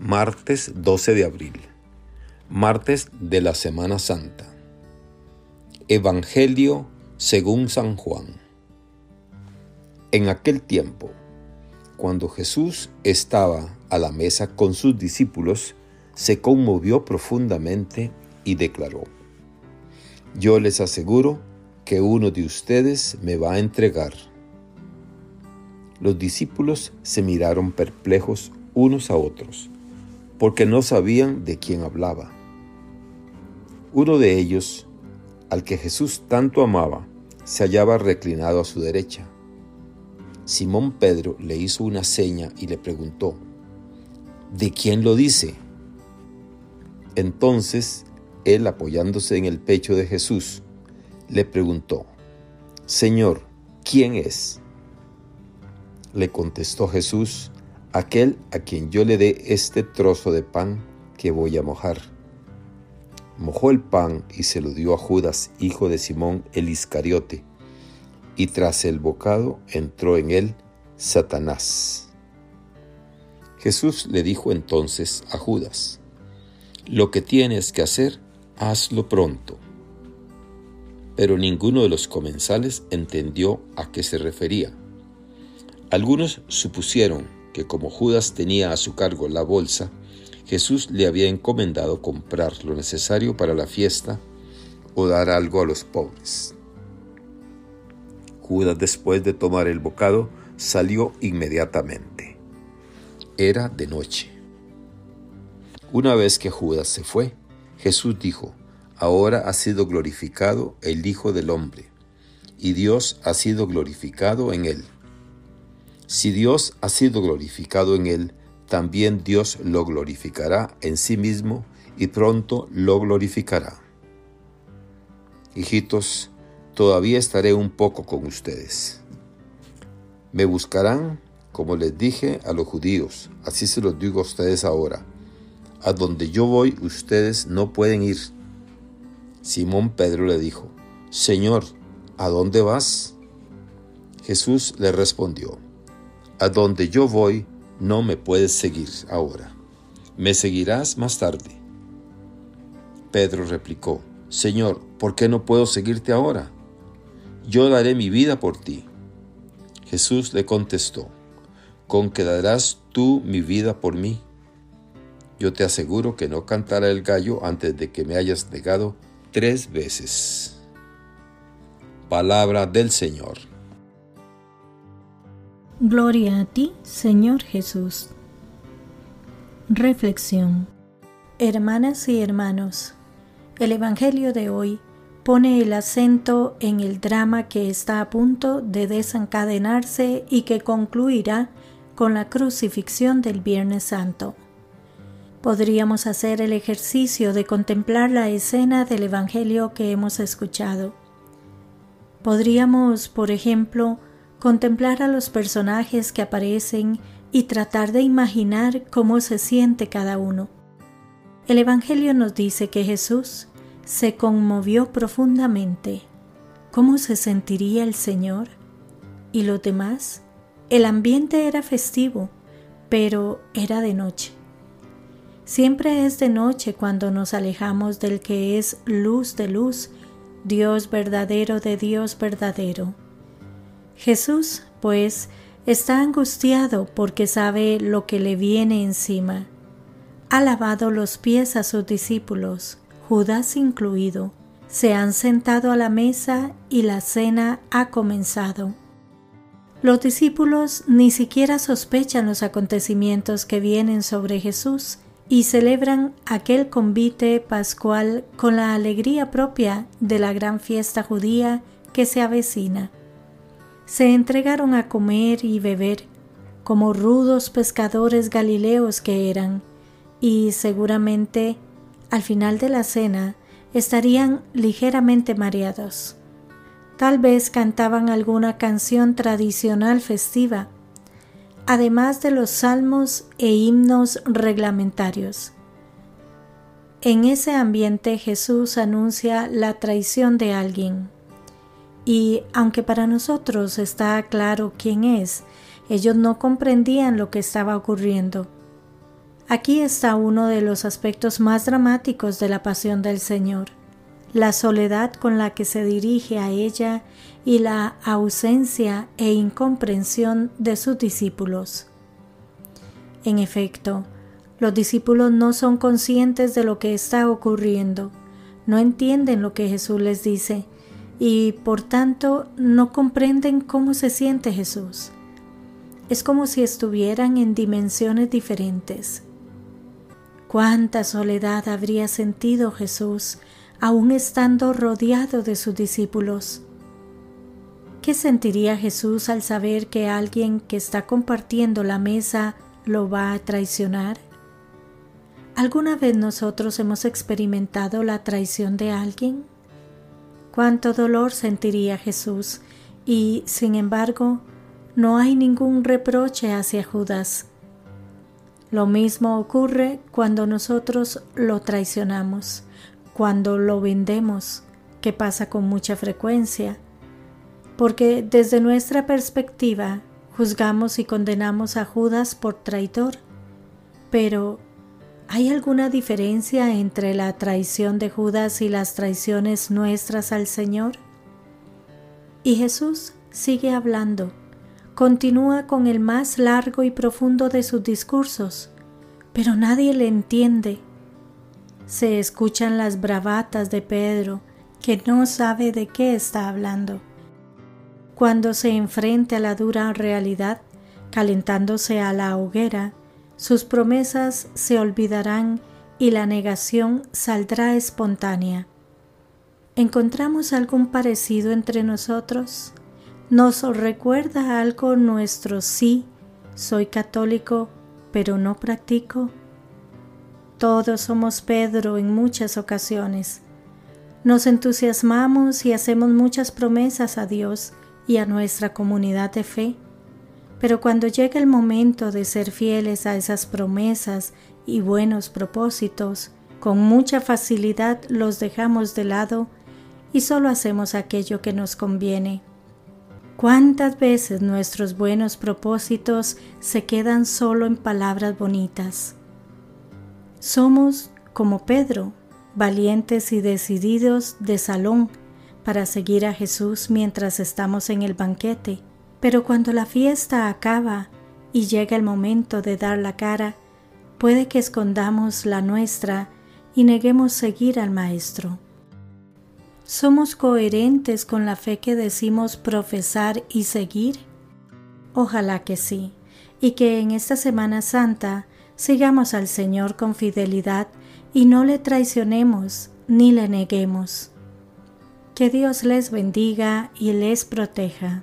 Martes 12 de abril. Martes de la Semana Santa. Evangelio según San Juan. En aquel tiempo, cuando Jesús estaba a la mesa con sus discípulos, se conmovió profundamente y declaró, Yo les aseguro que uno de ustedes me va a entregar. Los discípulos se miraron perplejos unos a otros porque no sabían de quién hablaba. Uno de ellos, al que Jesús tanto amaba, se hallaba reclinado a su derecha. Simón Pedro le hizo una seña y le preguntó, ¿de quién lo dice? Entonces él, apoyándose en el pecho de Jesús, le preguntó, Señor, ¿quién es? Le contestó Jesús, aquel a quien yo le dé este trozo de pan que voy a mojar. Mojó el pan y se lo dio a Judas, hijo de Simón el Iscariote, y tras el bocado entró en él Satanás. Jesús le dijo entonces a Judas, Lo que tienes que hacer, hazlo pronto. Pero ninguno de los comensales entendió a qué se refería. Algunos supusieron que como Judas tenía a su cargo la bolsa, Jesús le había encomendado comprar lo necesario para la fiesta o dar algo a los pobres. Judas después de tomar el bocado salió inmediatamente. Era de noche. Una vez que Judas se fue, Jesús dijo, Ahora ha sido glorificado el Hijo del Hombre, y Dios ha sido glorificado en él. Si Dios ha sido glorificado en él, también Dios lo glorificará en sí mismo y pronto lo glorificará. Hijitos, todavía estaré un poco con ustedes. Me buscarán, como les dije a los judíos, así se los digo a ustedes ahora. A donde yo voy, ustedes no pueden ir. Simón Pedro le dijo, Señor, ¿a dónde vas? Jesús le respondió, a donde yo voy no me puedes seguir ahora. Me seguirás más tarde. Pedro replicó, Señor, ¿por qué no puedo seguirte ahora? Yo daré mi vida por ti. Jesús le contestó, ¿con qué darás tú mi vida por mí? Yo te aseguro que no cantará el gallo antes de que me hayas negado tres veces. Palabra del Señor. Gloria a ti, Señor Jesús. Reflexión. Hermanas y hermanos, el Evangelio de hoy pone el acento en el drama que está a punto de desencadenarse y que concluirá con la crucifixión del Viernes Santo. Podríamos hacer el ejercicio de contemplar la escena del Evangelio que hemos escuchado. Podríamos, por ejemplo, contemplar a los personajes que aparecen y tratar de imaginar cómo se siente cada uno. El Evangelio nos dice que Jesús se conmovió profundamente. ¿Cómo se sentiría el Señor? ¿Y los demás? El ambiente era festivo, pero era de noche. Siempre es de noche cuando nos alejamos del que es luz de luz, Dios verdadero de Dios verdadero. Jesús, pues, está angustiado porque sabe lo que le viene encima. Ha lavado los pies a sus discípulos, Judas incluido. Se han sentado a la mesa y la cena ha comenzado. Los discípulos ni siquiera sospechan los acontecimientos que vienen sobre Jesús y celebran aquel convite pascual con la alegría propia de la gran fiesta judía que se avecina se entregaron a comer y beber, como rudos pescadores galileos que eran, y seguramente al final de la cena estarían ligeramente mareados. Tal vez cantaban alguna canción tradicional festiva, además de los salmos e himnos reglamentarios. En ese ambiente Jesús anuncia la traición de alguien. Y aunque para nosotros está claro quién es, ellos no comprendían lo que estaba ocurriendo. Aquí está uno de los aspectos más dramáticos de la pasión del Señor, la soledad con la que se dirige a ella y la ausencia e incomprensión de sus discípulos. En efecto, los discípulos no son conscientes de lo que está ocurriendo, no entienden lo que Jesús les dice y por tanto no comprenden cómo se siente Jesús. Es como si estuvieran en dimensiones diferentes. Cuánta soledad habría sentido Jesús aún estando rodeado de sus discípulos. ¿Qué sentiría Jesús al saber que alguien que está compartiendo la mesa lo va a traicionar? ¿Alguna vez nosotros hemos experimentado la traición de alguien? Cuánto dolor sentiría Jesús y, sin embargo, no hay ningún reproche hacia Judas. Lo mismo ocurre cuando nosotros lo traicionamos, cuando lo vendemos, que pasa con mucha frecuencia, porque desde nuestra perspectiva juzgamos y condenamos a Judas por traidor. Pero, ¿hay alguna diferencia entre la traición de Judas y las traiciones nuestras al Señor? Y Jesús sigue hablando continúa con el más largo y profundo de sus discursos, pero nadie le entiende. Se escuchan las bravatas de Pedro, que no sabe de qué está hablando. Cuando se enfrente a la dura realidad, calentándose a la hoguera, sus promesas se olvidarán y la negación saldrá espontánea. ¿Encontramos algún parecido entre nosotros? nos recuerda algo nuestro sí, soy católico, pero no practico. Todos somos Pedro en muchas ocasiones. Nos entusiasmamos y hacemos muchas promesas a Dios y a nuestra comunidad de fe, pero cuando llega el momento de ser fieles a esas promesas y buenos propósitos, con mucha facilidad los dejamos de lado y solo hacemos aquello que nos conviene. ¿Cuántas veces nuestros buenos propósitos se quedan solo en palabras bonitas? Somos, como Pedro, valientes y decididos de salón para seguir a Jesús mientras estamos en el banquete, pero cuando la fiesta acaba y llega el momento de dar la cara, puede que escondamos la nuestra y neguemos seguir al Maestro. ¿Somos coherentes con la fe que decimos profesar y seguir? Ojalá que sí, y que en esta Semana Santa sigamos al Señor con fidelidad y no le traicionemos ni le neguemos. Que Dios les bendiga y les proteja.